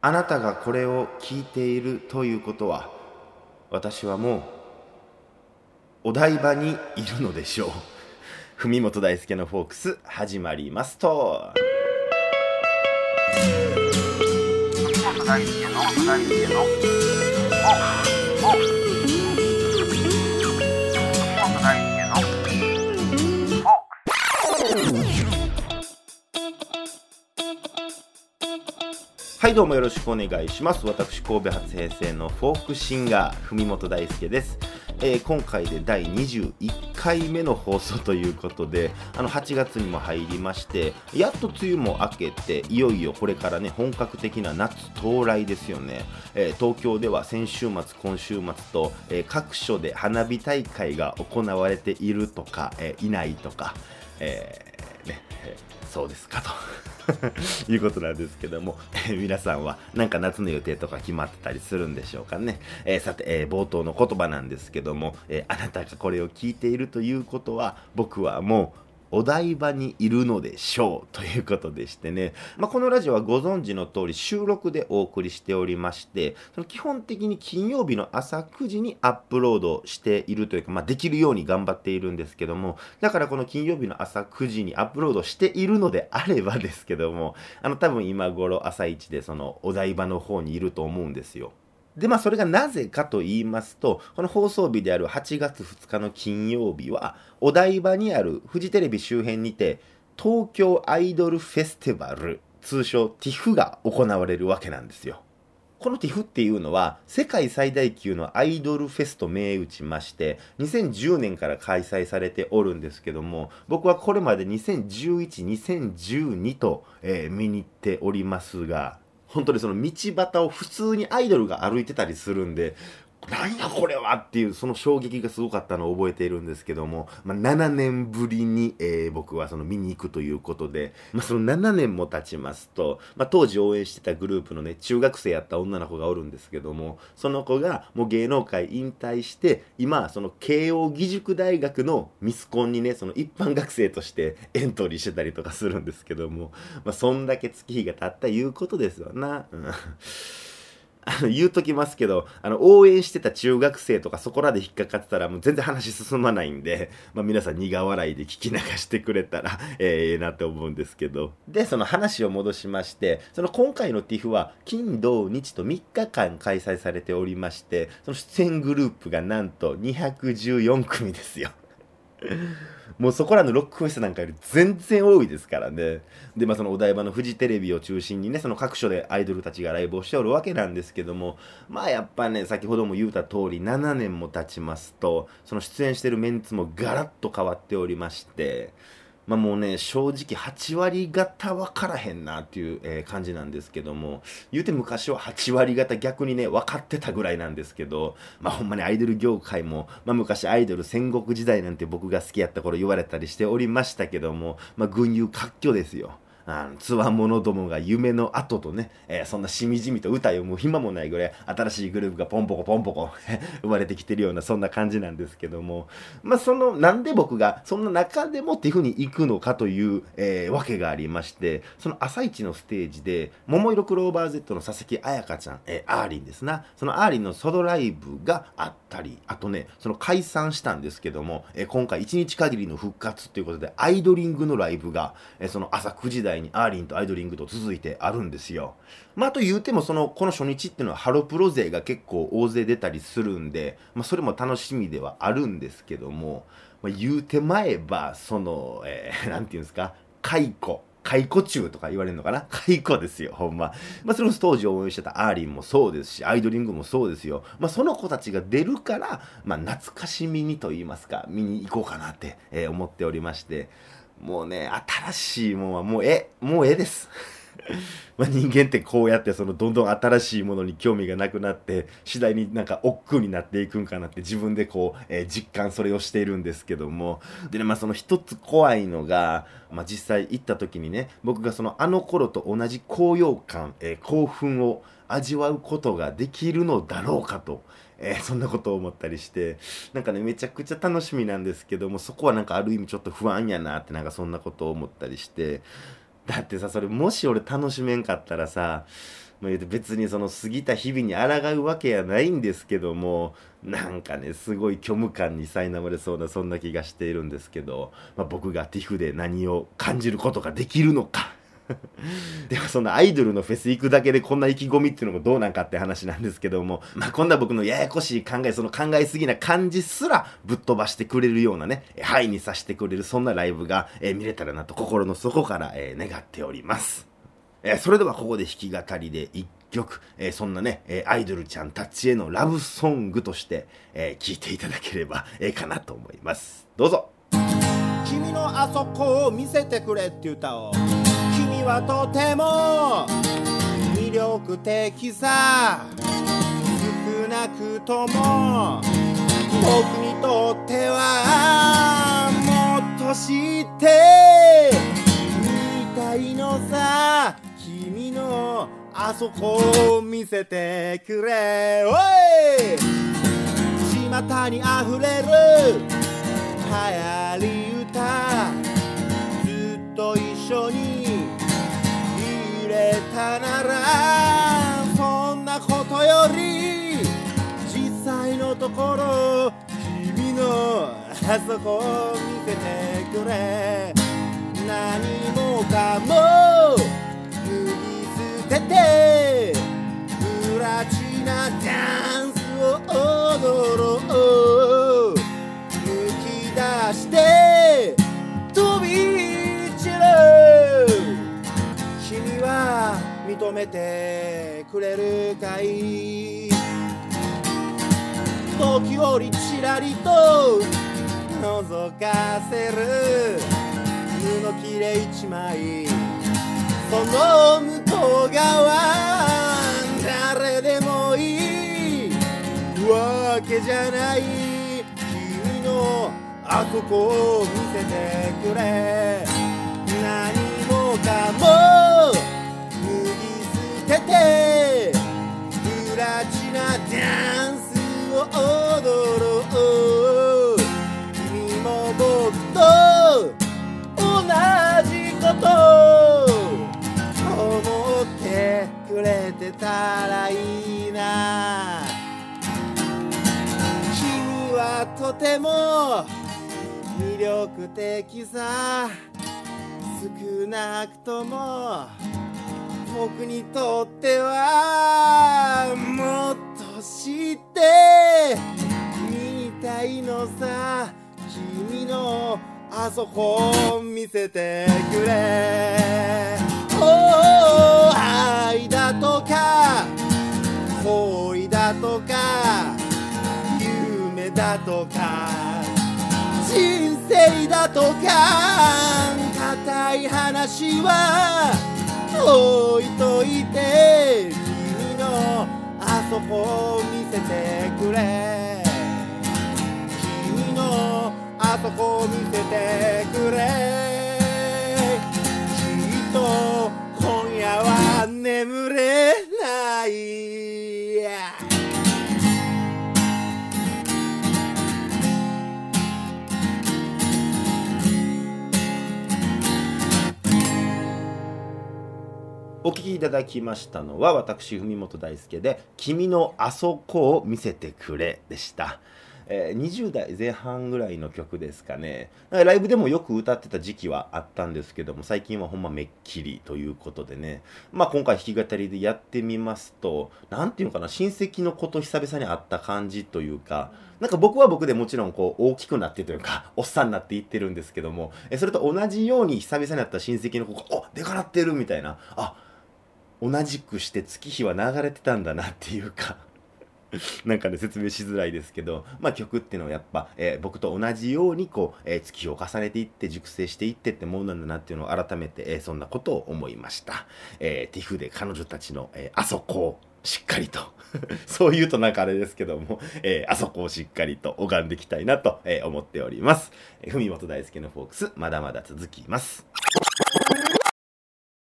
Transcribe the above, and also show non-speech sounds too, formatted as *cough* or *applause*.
あなたがこれを聞いているということは私はもうお台場にいるのでしょう。*laughs* 文元大輔のフォークス始まりますと。文本大輔の大輔のはいどうもよろしくお願いします。私神戸初平成のフォークシンガー文本大輔です、えー今回で第21回目の放送ということであの8月にも入りましてやっと梅雨も明けていよいよこれからね本格的な夏到来ですよね、えー東京では先週末今週末と、えー各所で花火大会が行われているとか、えいないとか、えねえーそうですかと *laughs* いうことなんですけども、えー皆さんはなんか夏の予定とか決まってたりするんでしょうかね。えーさて、えー冒頭の言葉なんですけども、えあなたがこれを聞いているということは、僕はもう、お台場にいるのでしょうということでしてね、まあ、このラジオはご存知の通り収録でお送りしておりましてその基本的に金曜日の朝9時にアップロードしているというか、まあ、できるように頑張っているんですけどもだからこの金曜日の朝9時にアップロードしているのであればですけどもあの多分今頃朝一でそのお台場の方にいると思うんですよ。で、まあ、それがなぜかと言いますと、この放送日である8月2日の金曜日は、お台場にあるフジテレビ周辺にて、東京アイドルフェスティバル、通称 TIFF が行われるわけなんですよ。この TIFF っていうのは世界最大級のアイドルフェスと銘打ちまして2010年から開催されておるんですけども僕はこれまで20112012と、えー見に行っておりますが本当にその道端を普通にアイドルが歩いてたりするんでなんやこれはっていうその衝撃がすごかったのを覚えているんですけども、まあ、7年ぶりに、えー僕はその見に行くということで、まあ、その7年も経ちますと、まあ、当時応援してたグループのね中学生やった女の子がおるんですけどもその子がもう芸能界引退して今その慶応義塾大学のミスコンにねその一般学生としてエントリーしてたりとかするんですけども、まあ、そんだけ月日が経ったいうことですよな。うんあの言うときますけど、あの、応援してた中学生とかそこらで引っかかってたらもう全然話進まないんで、*laughs* まあ皆さん苦笑いで聞き流してくれたら、*laughs* ええなって思うんですけど。で、その話を戻しまして、その今回の TIFF は金、土、日と3日間開催されておりまして、その出演グループがなんと214組ですよ。*laughs* もうそこらのロックフェスなんかより全然多いですからね。で、まあそのお台場のフジテレビを中心にね、その各所でアイドルたちがライブをしておるわけなんですけども、まあやっぱね、先ほども言うた通り7年も経ちますと、その出演してるメンツもガラッと変わっておりまして、まあもうね、正直8割方分からへんなっていう、えー感じなんですけども、言うて昔は8割方逆にね、分かってたぐらいなんですけど、まあほんまにアイドル業界も、まあ昔アイドル戦国時代なんて僕が好きやった頃言われたりしておりましたけども、まあ群雄割拠ですよ。あの、つわものどもが夢の後とね、えーそんなしみじみと歌読む暇もないぐらい新しいグループがポンポコポンポコ *laughs* 生まれてきてるようなそんな感じなんですけども、まあその、なんで僕がそんな中でもっていう風に行くのかという、えーわけがありまして、その朝一のステージで、ももいろクローバー Z の佐々木彩香ちゃん、えーあーりんですな、そのあーりんのソロライブがあったり、あとね、その解散したんですけども、えー今回1日限りの復活ということで、アイドリングのライブが、えーその朝9時台にあーりんとアイドリングと続いてあるんですよ。まあ、あと言うても、その、この初日っていうのはハロプロ勢が結構大勢出たりするんで、まあ、それも楽しみではあるんですけども、まあ、言うてまえば、その、えー *laughs* なんていうんですか、解雇。解雇中とか言われるのかな？解雇ですよ、ほんま。まあ、それこそ当時応援してたアーリンもそうですし、アイドリングもそうですよ。まあ、その子たちが出るから、まあ、懐かしみにと言いますか、見に行こうかなって、えー思っておりまして、もうね、新しいもんはもうえ、もうええです。*laughs* まあ、人間ってこうやってそのどんどん新しいものに興味がなくなって次第になんか億劫になっていくんかなって自分でこう、えー実感それをしているんですけどもでねまあその一つ怖いのが、まあ、実際行った時にね僕がそのあの頃と同じ高揚感、えー興奮を味わうことができるのだろうかと。えー *laughs* そんなことを思ったりしてなんかねめちゃくちゃ楽しみなんですけどもそこはなんかある意味ちょっと不安やなってなんかそんなことを思ったりして。だってさそれもし俺楽しめんかったらさまあ、別にその過ぎた日々に抗うわけやないんですけどもなんかねすごい虚無感に苛まれそうなそんな気がしているんですけど、まあ、僕が TIFF で何を感じることができるのか。*laughs* でもそのアイドルのフェス行くだけでこんな意気込みっていうのもどうなんかって話なんですけども、まあ、こんな僕のややこしい考え、その考えすぎな感じすらぶっ飛ばしてくれるようなね、はいにさせてくれるそんなライブが、えー、見れたらなと心の底から、えー、願っております。えー、それではここで弾き語りで一曲、えー、そんなね、えー、アイドルちゃんたちへのラブソングとして、えー、聴いていただければええかなと思います。どうぞ。君のあそこを見せてくれって歌を君はとても魅力的さ少なくとも僕にとってはもっと知ってみたいのさ。君のあそこを見せてくれ。おい。巷にあふれる。流行り歌。ならそんなことより実際のところ君のあそこを見せてくれ。何もかも脱ぎ捨ててプラチナダンスを踊ろう。は認めてくれるかい？時折ちらりと覗かせる。布切れ一枚。その向こう側誰でもいい。わけじゃない。君のあそこを見せてくれ。何もかもてて。プラチナダンスを踊ろう君も僕と同じこと思ってくれてたらいいな。君はとても魅力的さ。少なくとも僕にとってはもっと知ってみたいのさ君のあそこを見せてくれ。お愛だとか恋だとか夢だとか人生だとか固い話は置いといて君のあそこを見せてくれ。君のあそこを見せてくれ。お聴きいただきましたのは私文本大輔で「君のあそこを見せてくれ」でした。えー、20代前半ぐらいの曲ですかね。ライブでもよく歌ってた時期はあったんですけども最近はほんまめっきりということでね。まあ今回弾き語りでやってみますと何ていうのかな親戚の子と久々に会った感じというかなんか僕は僕でもちろんこう大きくなってというかおっさんになっていってるんですけどもそれと同じように久々に会った親戚の子が「おでかなってる」みたいな。あ同じくして月日は流れてたんだなっていうか *laughs* なんかね、説明しづらいですけど、まあ曲っていうのはやっぱ、えー、僕と同じようにこう、えー、月日を重ねていって、熟成していってってものなんだなっていうのを改めて、えー、そんなことを思いました。えー、ティフで彼女たちの、え、あそこをしっかりと *laughs* そう言うとなんかあれですけども、えー、あそこをしっかりと拝んでいきたいなと、えー、思っております。えー、文本大輔のフォークス、まだまだ続きます。